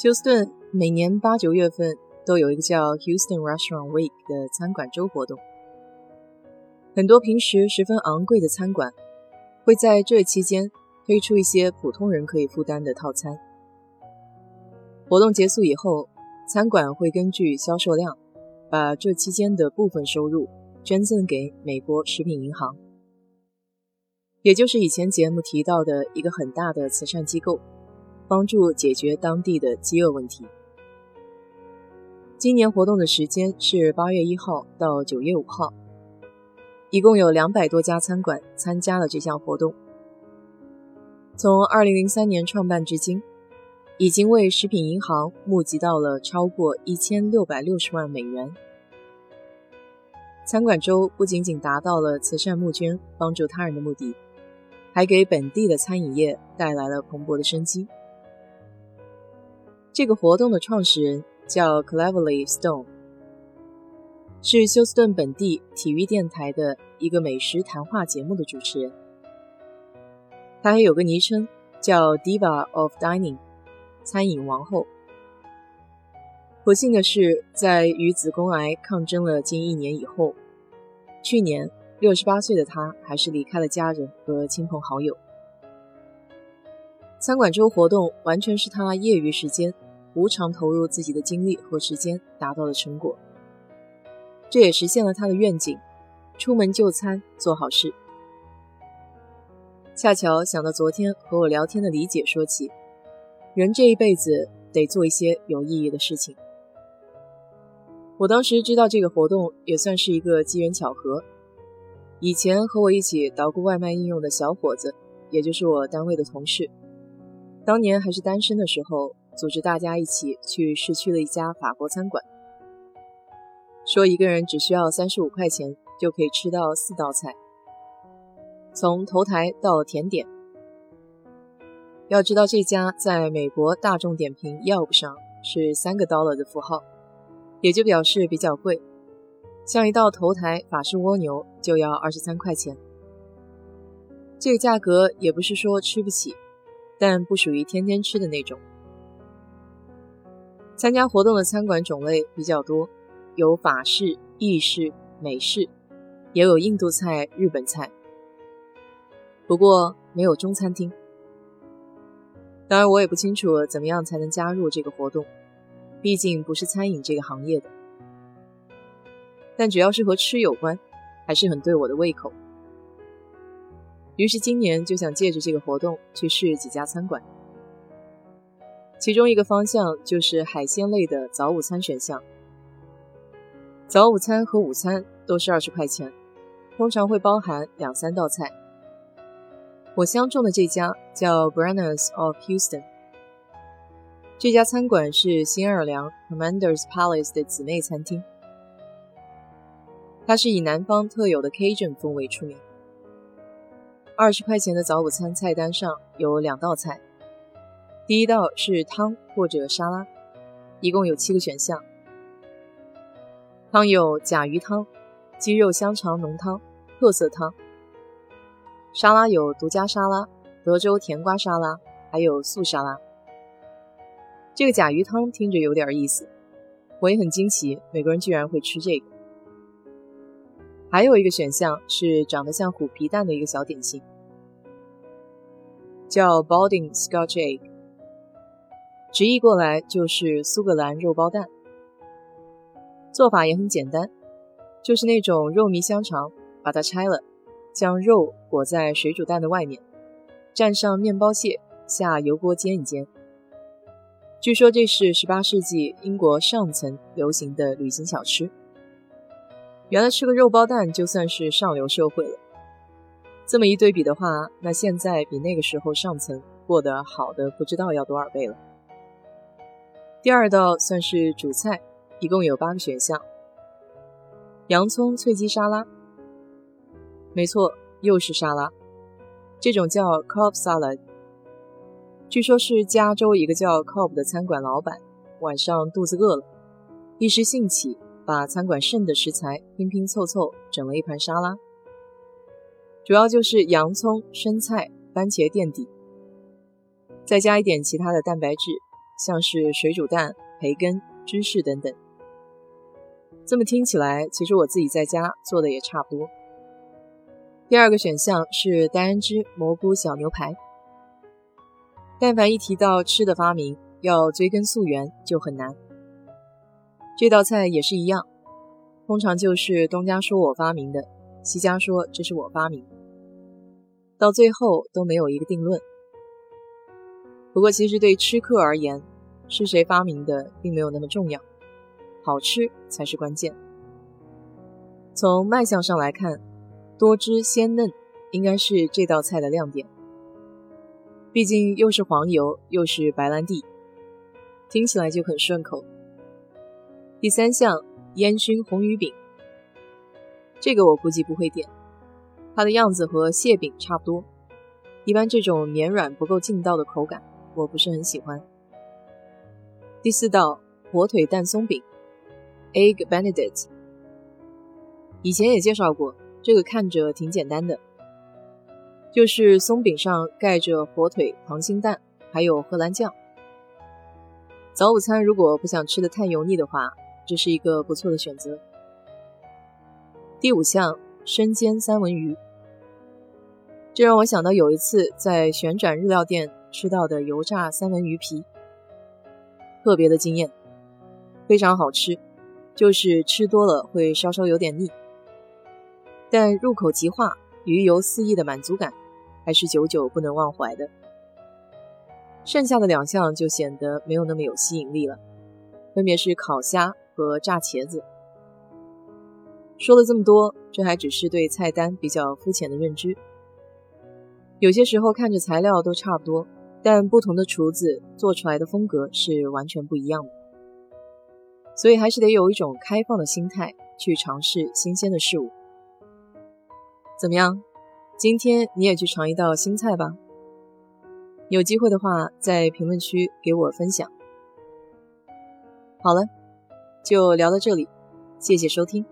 休斯顿每年八九月份都有一个叫 Houston Restaurant Week 的餐馆周活动，很多平时十分昂贵的餐馆会在这期间推出一些普通人可以负担的套餐。活动结束以后，餐馆会根据销售量，把这期间的部分收入捐赠给美国食品银行，也就是以前节目提到的一个很大的慈善机构。帮助解决当地的饥饿问题。今年活动的时间是八月一号到九月五号，一共有两百多家餐馆参加了这项活动。从二零零三年创办至今，已经为食品银行募集到了超过一千六百六十万美元。餐馆周不仅仅达到了慈善募捐、帮助他人的目的，还给本地的餐饮业带来了蓬勃的生机。这个活动的创始人叫 Cleverly Stone，是休斯顿本地体育电台的一个美食谈话节目的主持人。他还有个昵称叫 Diva of Dining，餐饮王后。不幸的是，在与子宫癌抗争了近一年以后，去年六十八岁的他还是离开了家人和亲朋好友。餐馆周活动完全是他业余时间。无偿投入自己的精力和时间，达到了成果。这也实现了他的愿景：出门就餐，做好事。恰巧想到昨天和我聊天的李姐说起，人这一辈子得做一些有意义的事情。我当时知道这个活动也算是一个机缘巧合。以前和我一起捣鼓外卖应用的小伙子，也就是我单位的同事，当年还是单身的时候。组织大家一起去市区的一家法国餐馆，说一个人只需要三十五块钱就可以吃到四道菜，从头台到甜点。要知道这家在美国大众点评 Yelp 上是三个 dollar 的符号，也就表示比较贵。像一道头台法式蜗牛就要二十三块钱，这个价格也不是说吃不起，但不属于天天吃的那种。参加活动的餐馆种类比较多，有法式、意式、美式，也有印度菜、日本菜。不过没有中餐厅。当然，我也不清楚怎么样才能加入这个活动，毕竟不是餐饮这个行业的。但只要是和吃有关，还是很对我的胃口。于是今年就想借着这个活动去试几家餐馆。其中一个方向就是海鲜类的早午餐选项。早午餐和午餐都是二十块钱，通常会包含两三道菜。我相中的这家叫 Branners of Houston。这家餐馆是新奥尔良 Commander's Palace 的姊妹餐厅，它是以南方特有的 Cajun 风味出名。二十块钱的早午餐菜单上有两道菜。第一道是汤或者沙拉，一共有七个选项。汤有甲鱼汤、鸡肉香肠浓汤、特色汤。沙拉有独家沙拉、德州甜瓜沙拉，还有素沙拉。这个甲鱼汤听着有点意思，我也很惊奇，美国人居然会吃这个。还有一个选项是长得像虎皮蛋的一个小点心，叫 Balding Scotch Egg。直译过来就是苏格兰肉包蛋，做法也很简单，就是那种肉糜香肠，把它拆了，将肉裹在水煮蛋的外面，蘸上面包屑，下油锅煎一煎。据说这是18世纪英国上层流行的旅行小吃。原来吃个肉包蛋就算是上流社会了。这么一对比的话，那现在比那个时候上层过得好的不知道要多少倍了。第二道算是主菜，一共有八个选项。洋葱脆鸡沙拉，没错，又是沙拉，这种叫 c o b salad。据说是加州一个叫 Cobb 的餐馆老板晚上肚子饿了，一时兴起把餐馆剩的食材拼拼凑凑整了一盘沙拉，主要就是洋葱、生菜、番茄垫底，再加一点其他的蛋白质。像是水煮蛋、培根、芝士等等。这么听起来，其实我自己在家做的也差不多。第二个选项是丹安芝蘑菇小牛排。但凡一提到吃的发明，要追根溯源就很难。这道菜也是一样，通常就是东家说我发明的，西家说这是我发明，到最后都没有一个定论。不过，其实对吃客而言，是谁发明的并没有那么重要，好吃才是关键。从卖相上来看，多汁鲜嫩应该是这道菜的亮点。毕竟又是黄油又是白兰地，听起来就很顺口。第三项烟熏红鱼饼，这个我估计不会点，它的样子和蟹饼差不多。一般这种绵软不够劲道的口感，我不是很喜欢。第四道火腿蛋松饼，Egg Benedict，以前也介绍过，这个看着挺简单的。就是松饼上盖着火腿、溏心蛋，还有荷兰酱。早午餐如果不想吃的太油腻的话，这是一个不错的选择。第五项生煎三文鱼，这让我想到有一次在旋转日料店吃到的油炸三文鱼皮，特别的惊艳，非常好吃，就是吃多了会稍稍有点腻，但入口即化。鱼油四溢的满足感，还是久久不能忘怀的。剩下的两项就显得没有那么有吸引力了，分别是烤虾和炸茄子。说了这么多，这还只是对菜单比较肤浅的认知。有些时候看着材料都差不多，但不同的厨子做出来的风格是完全不一样的。所以还是得有一种开放的心态去尝试新鲜的事物。怎么样？今天你也去尝一道新菜吧。有机会的话，在评论区给我分享。好了，就聊到这里，谢谢收听。